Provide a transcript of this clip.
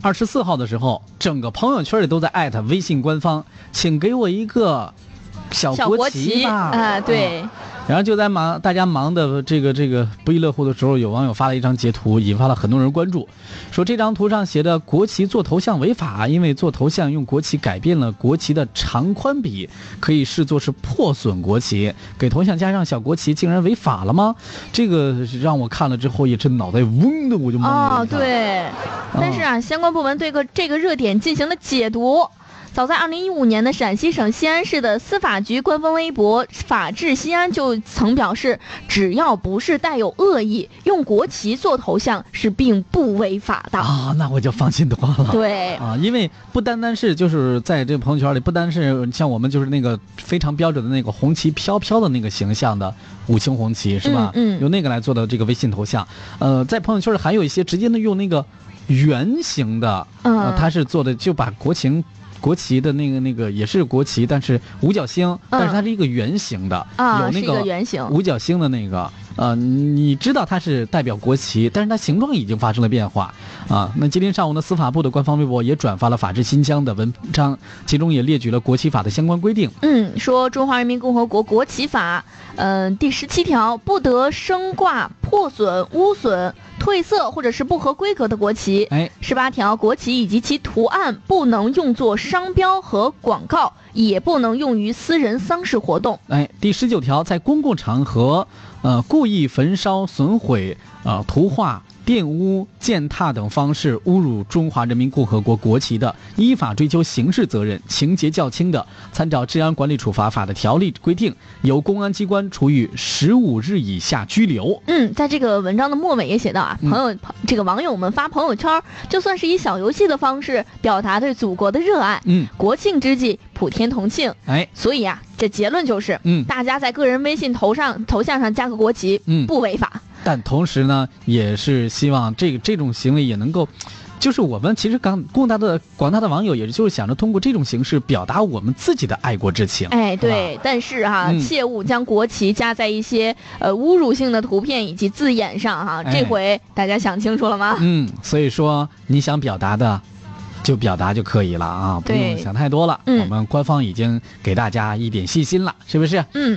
二十四号的时候，整个朋友圈里都在艾特微信官方，请给我一个小小国旗旗吧。啊，对，然后就在忙大家忙的这个这个不亦乐乎的时候，有网友发了一张截图，引发了很多人关注，说这张图上写的“国旗做头像违法，因为做头像用国旗改变了国旗的长宽比，可以视作是破损国旗。给头像加上小国旗，竟然违法了吗？”这个让我看了之后，也是脑袋嗡的，我就懵了。哦，对，但是啊，相关部门对个这个热点进行了解读。早在二零一五年的陕西省西安市的司法局官方微博“法治西安”就曾表示，只要不是带有恶意，用国旗做头像是并不违法的。啊，那我就放心多了。对，啊，因为不单单是就是在这个朋友圈里，不单是像我们就是那个非常标准的那个红旗飘飘的那个形象的五星红旗是吧？嗯嗯用那个来做的这个微信头像。呃，在朋友圈里还有一些直接的用那个圆形的，呃嗯，它是做的就把国情。国旗的那个那个也是国旗，但是五角星，但是它是一个圆形的，有那个个圆形。五角星的那个，呃，你知道它是代表国旗，但是它形状已经发生了变化啊。那今天上午呢，司法部的官方微博也转发了法治新疆的文章，其中也列举了国旗法的相关规定。嗯，说中华人民共和国国旗法，嗯、第十七条不得升挂破损、污损、褪色或者是不合规格的国旗。哎，十八条，国旗以及其图案不能用作商标和广告，也不能用于私人丧事活动。哎，第十九条，在公共场合，呃，故意焚烧、损毁、呃，图画、玷污、践踏等方式侮辱中华人民共和国国旗的，依法追究刑事责任；情节较轻的，参照《治安管理处罚法》的条例规定，由公安机关处以十五日以下拘留。嗯，在这个文章的末尾也写到啊，嗯朋友、这个网友们发朋友圈，就算是以小游戏的方式表达对祖国的热爱。嗯，国庆之际，普天同庆。哎，所以啊，这结论就是，嗯大家在个人微信头上头像上加个国旗，嗯不违法。但同时呢，也是希望这个这种行为也能够。就是我们其实刚广大的广大的网友，也就是想着通过这种形式表达我们自己的爱国之情。哎，对，但是哈、嗯切勿将国旗加在一些呃侮辱性的图片以及字眼上哈、哎这回大家想清楚了吗？嗯，所以说你想表达的，就表达就可以了啊，不用想太多了。嗯我们官方已经给大家一点信心了，是不是？嗯。